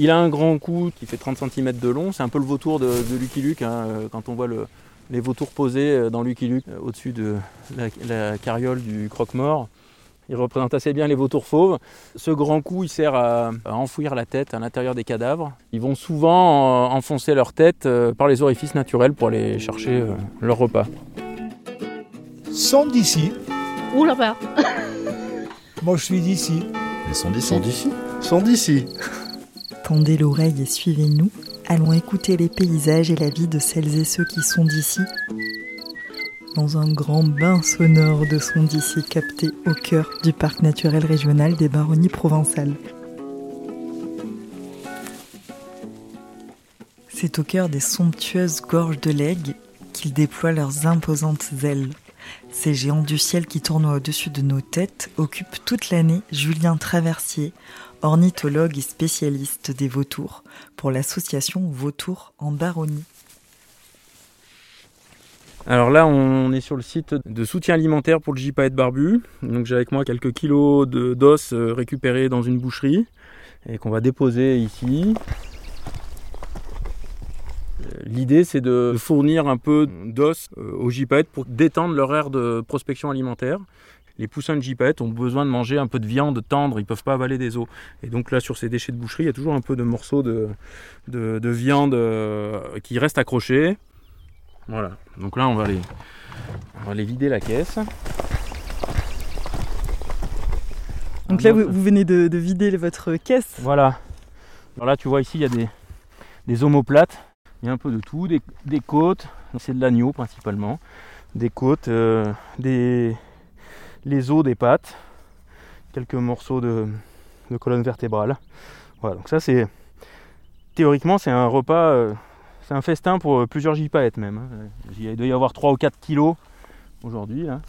Il a un grand cou qui fait 30 cm de long, c'est un peu le vautour de, de Lucky Luke, hein, euh, quand on voit le, les vautours posés euh, dans Lucky Luke euh, au-dessus de la, la carriole du croque-mort. Il représente assez bien les vautours fauves. Ce grand cou, il sert à, à enfouir la tête à l'intérieur des cadavres. Ils vont souvent enfoncer leur tête par les orifices naturels pour aller chercher leur repas. Sont d'ici. Ouh là-bas Moi, je suis d'ici. Ils sont d'ici. Sont d'ici. Sont d'ici. Tendez l'oreille et suivez-nous. Allons écouter les paysages et la vie de celles et ceux qui sont d'ici. Dans un grand bain sonore de sons d'ici capté au cœur du parc naturel régional des Baronnies provençales. C'est au cœur des somptueuses gorges de l'Aigle qu'ils déploient leurs imposantes ailes. Ces géants du ciel qui tournent au-dessus de nos têtes occupent toute l'année Julien Traversier, ornithologue et spécialiste des vautours, pour l'association Vautours en Baronnie. Alors là, on est sur le site de soutien alimentaire pour le gypaète barbu. Donc j'ai avec moi quelques kilos de- d'os euh, récupérés dans une boucherie et qu'on va déposer ici. L'idée, c'est de fournir un peu d'os euh, aux gypaètes pour détendre leur aire de prospection alimentaire. Les poussins de gypaètes ont besoin de manger un peu de viande tendre, ils ne peuvent pas avaler des os. Et donc là, sur ces déchets de boucherie, il y a toujours un peu de morceaux de, de- de viande euh, qui restent accrochés. Voilà, donc là on va les, on va les vider la caisse. Donc là, vous, vous venez de, de vider votre caisse. Voilà. Alors là tu vois ici il y a des, des omoplates, il y a un peu de tout, des, côtes, c'est de l'agneau principalement, des côtes, euh, des, les os des pattes, quelques morceaux de, colonne vertébrale. Voilà, donc ça c'est théoriquement c'est un repas, euh, c'est un festin pour euh, plusieurs gypaètes même. hein. Il doit y avoir 3 ou 4 kilos aujourd'hui. là.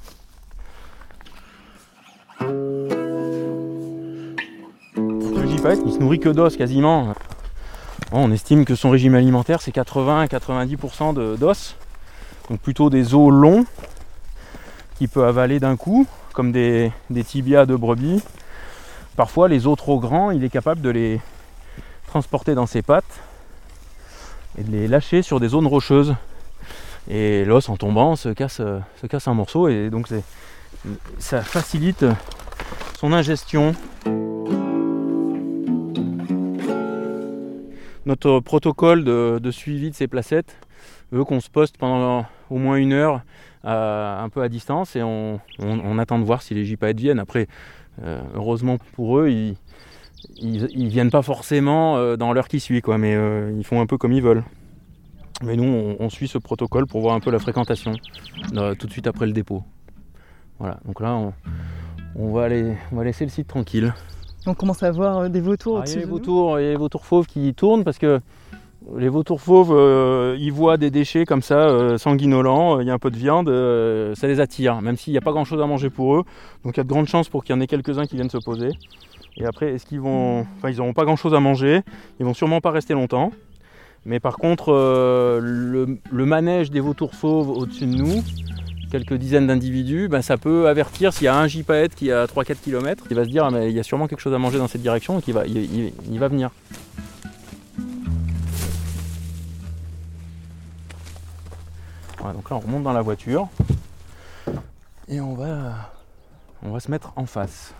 Le gypaète il se nourrit que d'os quasiment. On estime que son régime alimentaire c'est 80-90% de- d'os. Donc plutôt des os longs qu'il peut avaler d'un coup, comme des, tibias de brebis. Parfois les os trop grands, il est capable de les transporter dans ses pattes et de les lâcher sur des zones rocheuses. Et l'os en tombant se casse, se casse un morceau et donc ça facilite son ingestion. Notre protocole de, suivi de ces placettes veut qu'on se poste pendant au moins une heure un peu à distance et on, attend de voir si les gypaètes viennent. Après, euh, heureusement pour eux, ils, ils, ils viennent pas forcément euh, dans l'heure qui suit, quoi, mais euh, ils font un peu comme ils veulent. Mais nous, on, on suit ce protocole pour voir un peu la fréquentation euh, tout de suite après le dépôt. Voilà, donc là, on va, aller, on va laisser le site tranquille. On commence à voir euh, des vautours Ah, il y a au-dessus les vautours, il y a les vautours fauves qui tournent parce que les vautours fauves, euh, ils voient des déchets comme ça, euh, sanguinolents, euh, il y a un peu de viande, ça les attire, même s'il n'y a pas grand chose à manger pour eux. Donc il y a de grandes chances pour qu'il y en ait quelques-uns qui viennent se poser. Et après, est-ce qu'ils vont. Enfin, ils n'auront pas grand chose à manger, ils vont sûrement pas rester longtemps. Mais par contre, le, le manège des vautours fauves au-dessus de nous, quelques dizaines d'individus, ben, ça peut avertir s'il y a un gypaète qui est à 3-4 km, il va se dire ah, mais il y a sûrement quelque chose à manger dans cette direction, donc il va, il, va venir. Voilà, donc là on remonte dans la voiture et on va, on va se mettre en face.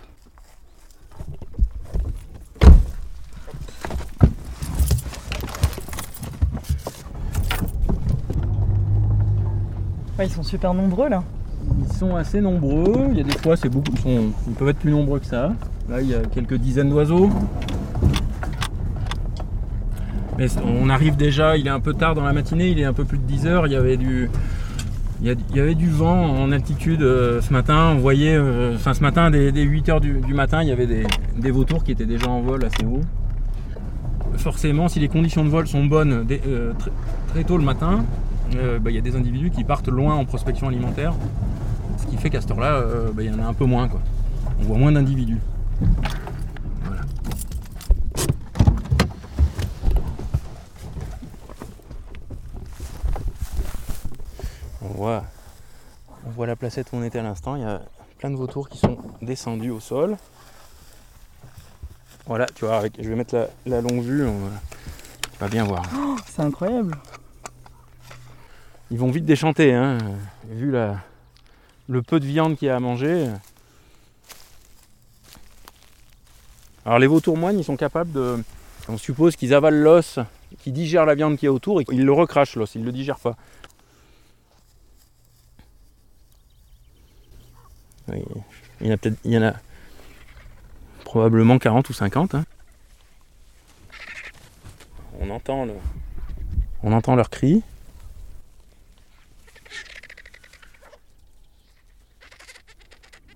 Ils sont super nombreux là. Ils sont assez nombreux, il y a des fois c'est beaucoup, ils, peuvent être plus nombreux que ça. Là il y a quelques dizaines d'oiseaux. Mais on arrive déjà, il est un peu tard dans la matinée, il est un peu plus de 10 heures, il y avait du, il y, avait du vent en altitude euh, ce matin, on voyait, euh, enfin ce matin dès, 8 heures du, matin, il y avait des, vautours qui étaient déjà en vol assez haut. Forcément, si les conditions de vol sont bonnes dès- euh, très, très tôt le matin, euh, bah, il y a des individus qui partent loin en prospection alimentaire. Ce qui fait qu'à cette heure-là, euh, bah, il y en a un peu moins. Quoi. On voit moins d'individus. Voilà. On voit, on voit la placette où on était à l'instant. Il y a plein de vautours qui sont descendus au sol. Voilà, tu vois, avec, je vais mettre la, la longue vue, on va, tu vas bien voir. Oh, c'est incroyable. Ils vont vite déchanter, hein, vu le peu de viande qu'il y a à manger. Alors les vautours moines, ils sont capables de... On suppose qu'ils avalent l'os, qu'ils digèrent la viande qui est autour et qu'ils le recrachent l'os, ils ne le digèrent pas. Il y en a peut-être... Il y en a probablement 40 ou 50. hein. On entend le... On.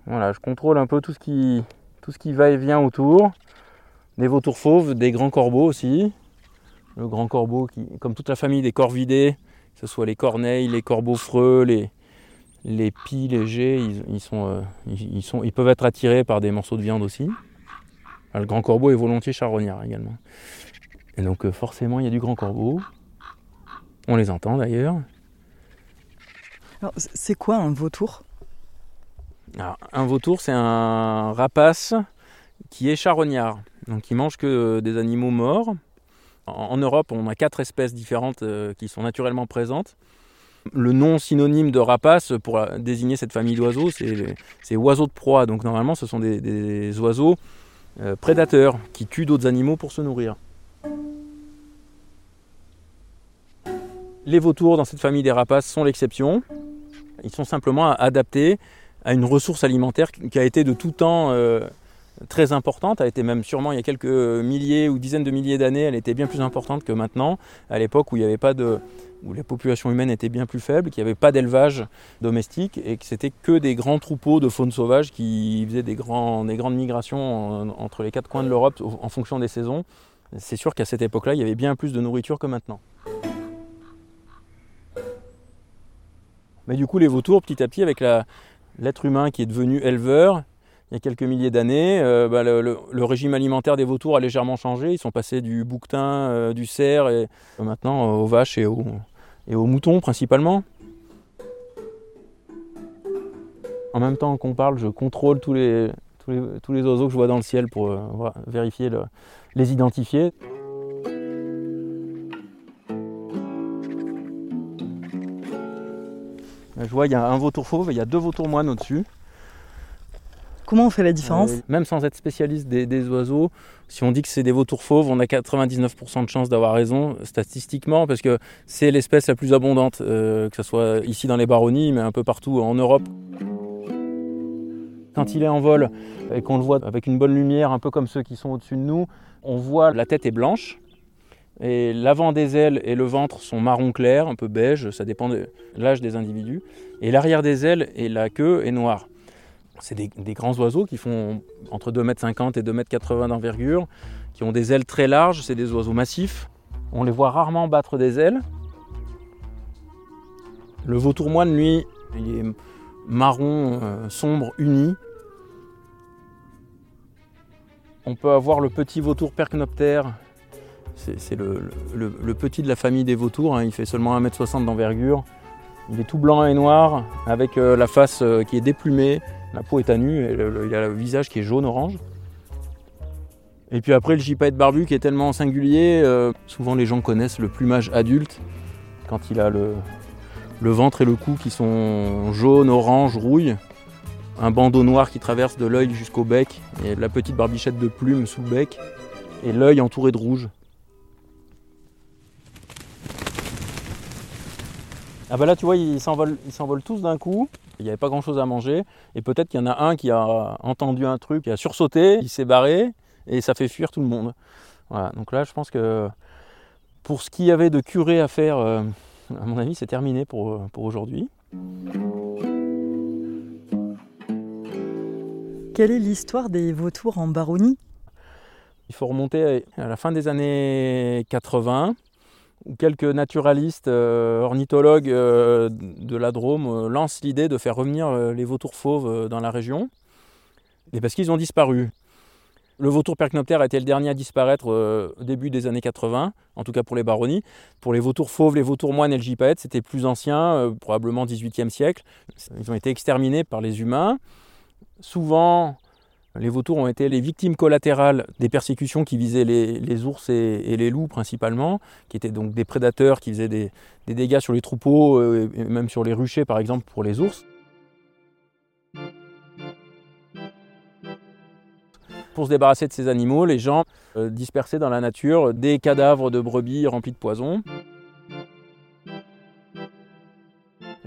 Voilà, je contrôle un peu tout ce qui, tout ce qui va et vient autour. Des vautours fauves, des grands corbeaux aussi. Le grand corbeau, qui, comme toute la famille des corvidés, que ce soit les corneilles, les corbeaux freux, les, les pies, les geais, ils, ils sont, euh, ils, sont, ils peuvent être attirés par des morceaux de viande aussi. Ah, Le grand corbeau est volontiers charognard également. Et donc euh, forcément, il y a du grand corbeau. On les entend d'ailleurs. Alors, c'est quoi un vautour? Un vautour, c'est un rapace qui est charognard. Donc, il mange que euh, des animaux morts. En, Europe, on a quatre espèces différentes euh, qui sont naturellement présentes. Le nom synonyme de rapace pour euh, désigner cette famille d'oiseaux, c'est oiseaux de proie. Donc, normalement, ce sont des, oiseaux prédateurs qui tuent d'autres animaux pour se nourrir. Les vautours dans cette famille des rapaces sont l'exception. Ils sont simplement adaptés à une ressource alimentaire qui a été de tout temps euh, très importante, a été même sûrement il y a quelques milliers ou dizaines de milliers d'années, elle était bien plus importante que maintenant, à l'époque où il n'y avait pas de où la population humaine était bien plus faible, qu'il n'y avait pas d'élevage domestique et que c'était que des grands troupeaux de faune sauvage qui faisaient des, grands, des grandes migrations en- entre les quatre coins de l'Europe en fonction des saisons. C'est sûr qu'à cette époque-là, il y avait bien plus de nourriture que maintenant. Mais du coup, les vautours, petit à petit, avec la, l'être humain qui est devenu éleveur il y a quelques milliers d'années, euh, bah, le, régime alimentaire des vautours a légèrement changé. Ils sont passés du bouquetin, euh, du cerf et maintenant euh, aux vaches et aux, moutons principalement. En même temps qu'on parle, je contrôle tous les, oiseaux que je vois dans le ciel pour vérifier, le- les identifier. Je vois, il y a un vautour fauve et il y a deux vautours moines au-dessus. Comment on fait la différence Euh, même sans être spécialiste des, des oiseaux, si on dit que c'est des vautours fauves, on a 99% de chances d'avoir raison statistiquement parce que c'est l'espèce la plus abondante, euh, que ce soit ici dans les baronnies, mais un peu partout en Europe. Quand il est en vol et qu'on le voit avec une bonne lumière, un peu comme ceux qui sont au-dessus de nous, on voit la tête est blanche et l'avant des ailes et le ventre sont marron clair, un peu beige, ça dépend de l'âge des individus, et l'arrière des ailes et la queue est noire. C'est des, des grands oiseaux qui font entre 2,50 m et 2,80 m d'envergure, qui ont des ailes très larges, c'est des oiseaux massifs. On les voit rarement battre des ailes. Le vautour moine, lui, il est marron euh, sombre uni. On peut avoir le petit vautour percnoptère. C'est le, petit de la famille des vautours, hein, il fait seulement 1m60 d'envergure. Il est tout blanc et noir, avec euh, la face euh, qui est déplumée, la peau est à nu, et le- il a le visage qui est jaune-orange. Et puis après, le gypaète barbu qui est tellement singulier, euh, souvent les gens connaissent le plumage adulte, quand il a le, le ventre et le cou qui sont jaune, orange, rouille, un bandeau noir qui traverse de l'œil jusqu'au bec, et la petite barbichette de plumes sous le bec, et l'œil entouré de rouge. Ah bah là tu vois ils s'envolent, ils s'envolent tous d'un coup, il n'y avait pas grand chose à manger, et peut-être qu'il y en a un qui a entendu un truc, qui a sursauté, il s'est barré, et ça fait fuir tout le monde. Voilà, donc là je pense que pour ce qu'il y avait de curé à faire, euh, à mon avis c'est terminé pour, pour aujourd'hui. Quelle est l'histoire des vautours en baronnie? Il faut remonter à la fin des années 80, quelques naturalistes, euh, ornithologues euh, de la Drôme euh, lancent l'idée de faire revenir les vautours fauves dans la région, parce qu'ils ont disparu. Le vautour percnoptère a été le dernier à disparaître au début des années 80, en tout cas pour les baronnies. Pour les vautours fauves, les vautours moines et le gypaète, c'était plus ancien, probablement 18e siècle. Ils ont été exterminés par les humains. Souvent, Les vautours ont été les victimes collatérales des persécutions qui visaient les, ours et, les loups principalement, qui étaient donc des prédateurs qui faisaient des, dégâts sur les troupeaux euh, et même sur les ruchers par exemple pour les ours. Pour se débarrasser de ces animaux, les gens euh, dispersaient dans la nature des cadavres de brebis remplis de poison.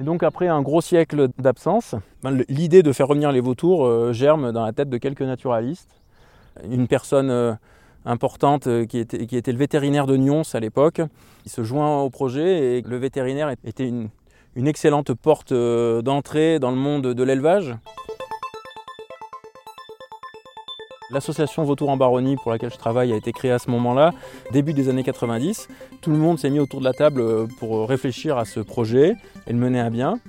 Donc après un gros siècle d'absence, ben, l'idée de faire revenir les vautours euh, germe dans la tête de quelques naturalistes. Une personne euh, importante euh, qui était, le vétérinaire de Nyons à l'époque, il se joint au projet et le vétérinaire était une excellente porte d'entrée dans le monde de l'élevage. L'association Vautour en Baronnie pour laquelle je travaille a été créée à ce moment-là, début des années 90. Tout le monde s'est mis autour de la table euh, pour réfléchir à ce projet et le mener à bien.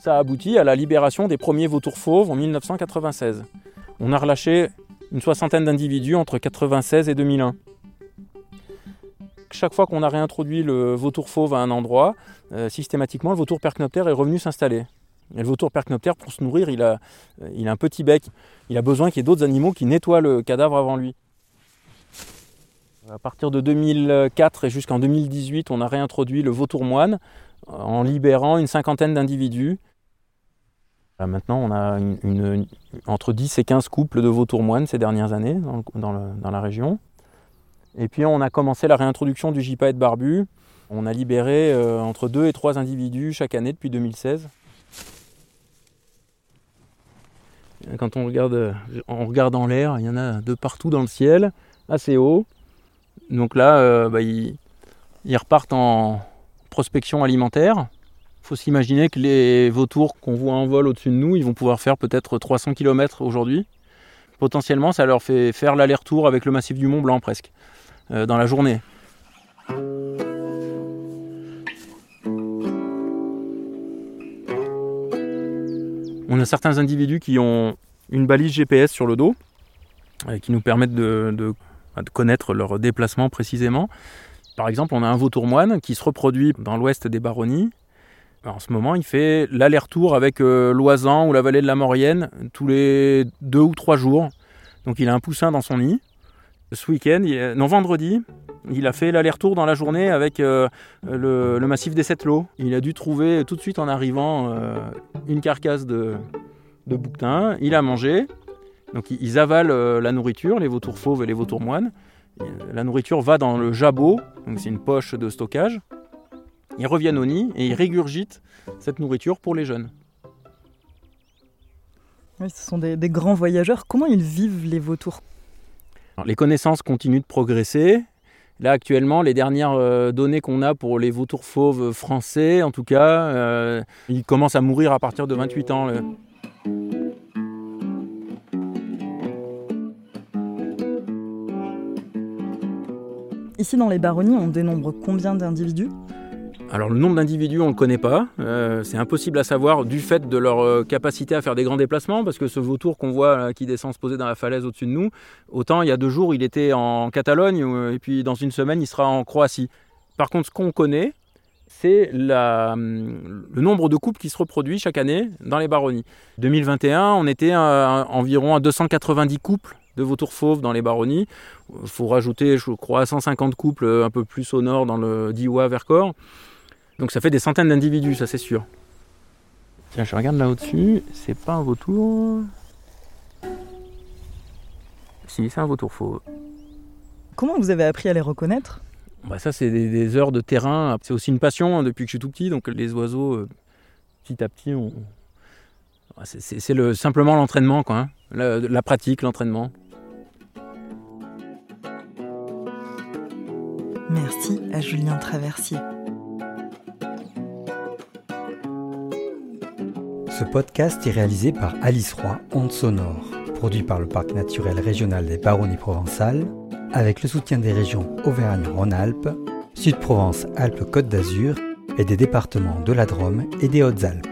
Ça a abouti à la libération des premiers vautours fauves en 1996. On a relâché une soixantaine d'individus entre 1996 et 2001. Chaque fois qu'on a réintroduit le vautour fauve à un endroit, euh, systématiquement le vautour percnoptère est revenu s'installer. Et le vautour percnoptère, pour se nourrir, il a, il a un petit bec. Il a besoin qu'il y ait d'autres animaux qui nettoient le cadavre avant lui. À partir de 2004 et jusqu'en 2018, on a réintroduit le vautour moine en libérant une cinquantaine d'individus. Maintenant, on a une, entre 10 et 15 couples de vautours moines ces dernières années dans, la région. Et puis, on a commencé la réintroduction du gypaète barbu. On a libéré euh, entre 2 et 3 individus chaque année depuis 2016. Quand on regarde, en l'air, il y en a de partout dans le ciel, assez haut. Donc là, euh, bah, ils, repartent en prospection alimentaire. Il faut s'imaginer que les vautours qu'on voit en vol au-dessus de nous, ils vont pouvoir faire peut-être 300 km aujourd'hui. Potentiellement, ça leur fait faire l'aller-retour avec le massif du Mont Blanc presque, euh, dans la journée. On a certains individus qui ont une balise GPS sur le dos, euh, qui nous permettent de, connaître leur déplacement précisément. Par exemple, on a un vautour moine qui se reproduit dans l'ouest des baronnies. en ce moment, il fait l'aller-retour avec euh, l'Oisan ou la vallée de la Maurienne tous les deux ou trois jours. Donc il a un poussin dans son nid. Ce week-end, non vendredi, il a fait l'aller-retour dans la journée avec euh, le, massif des Sept Lots. Il a dû trouver tout de suite en arrivant euh, une carcasse de, de, bouquetin. Il a mangé. Donc ils avalent euh, la nourriture, les vautours fauves et les vautours moines. La nourriture va dans le jabot, donc c'est une poche de stockage. Ils reviennent au nid et ils régurgitent cette nourriture pour les jeunes. Oui, ce sont des, des grands voyageurs. Comment ils vivent les vautours? Les connaissances continuent de progresser. Là actuellement, les dernières euh, données qu'on a pour les vautours fauves français, en tout cas, euh, ils commencent à mourir à partir de 28 ans. Ici dans les baronnies, on dénombre combien d'individus? Alors le nombre d'individus, on ne le connaît pas. Euh, c'est impossible à savoir du fait de leur euh, capacité à faire des grands déplacements, parce que ce vautour qu'on voit qui descend se poser dans la falaise au-dessus de nous, autant il y a deux jours il était en Catalogne, euh, et puis dans une semaine il sera en Croatie. Par contre, ce qu'on connaît, c'est hum, le nombre de couples qui se reproduit chaque année dans les baronnies. 2021, on était environ à 290 couples de vautours fauves dans les baronnies. Il faut rajouter, je crois, 150 couples un peu plus au nord dans le Diois-Vercors. Donc ça fait des centaines d'individus, ça c'est sûr. Tiens, je regarde là au-dessus, c'est pas un vautour. Si, c'est un vautour fauve. Comment vous avez appris à les reconnaître? Bah Ça, c'est des, heures de terrain. C'est aussi une passion hein, depuis que je suis tout petit. Donc les oiseaux, euh, petit à petit, on... c'est le, simplement l'entraînement, quoi. Hein. La, la pratique, l'entraînement. Merci à Julien Traversier. Ce podcast est réalisé par Alice Roy, Onde Sonore, produit par le Parc naturel régional des Baronnies provençales, avec le soutien des régions Auvergne-Rhône-Alpes, Sud-Provence-Alpes-Côte d'Azur et des départements de la Drôme et des Hautes-Alpes.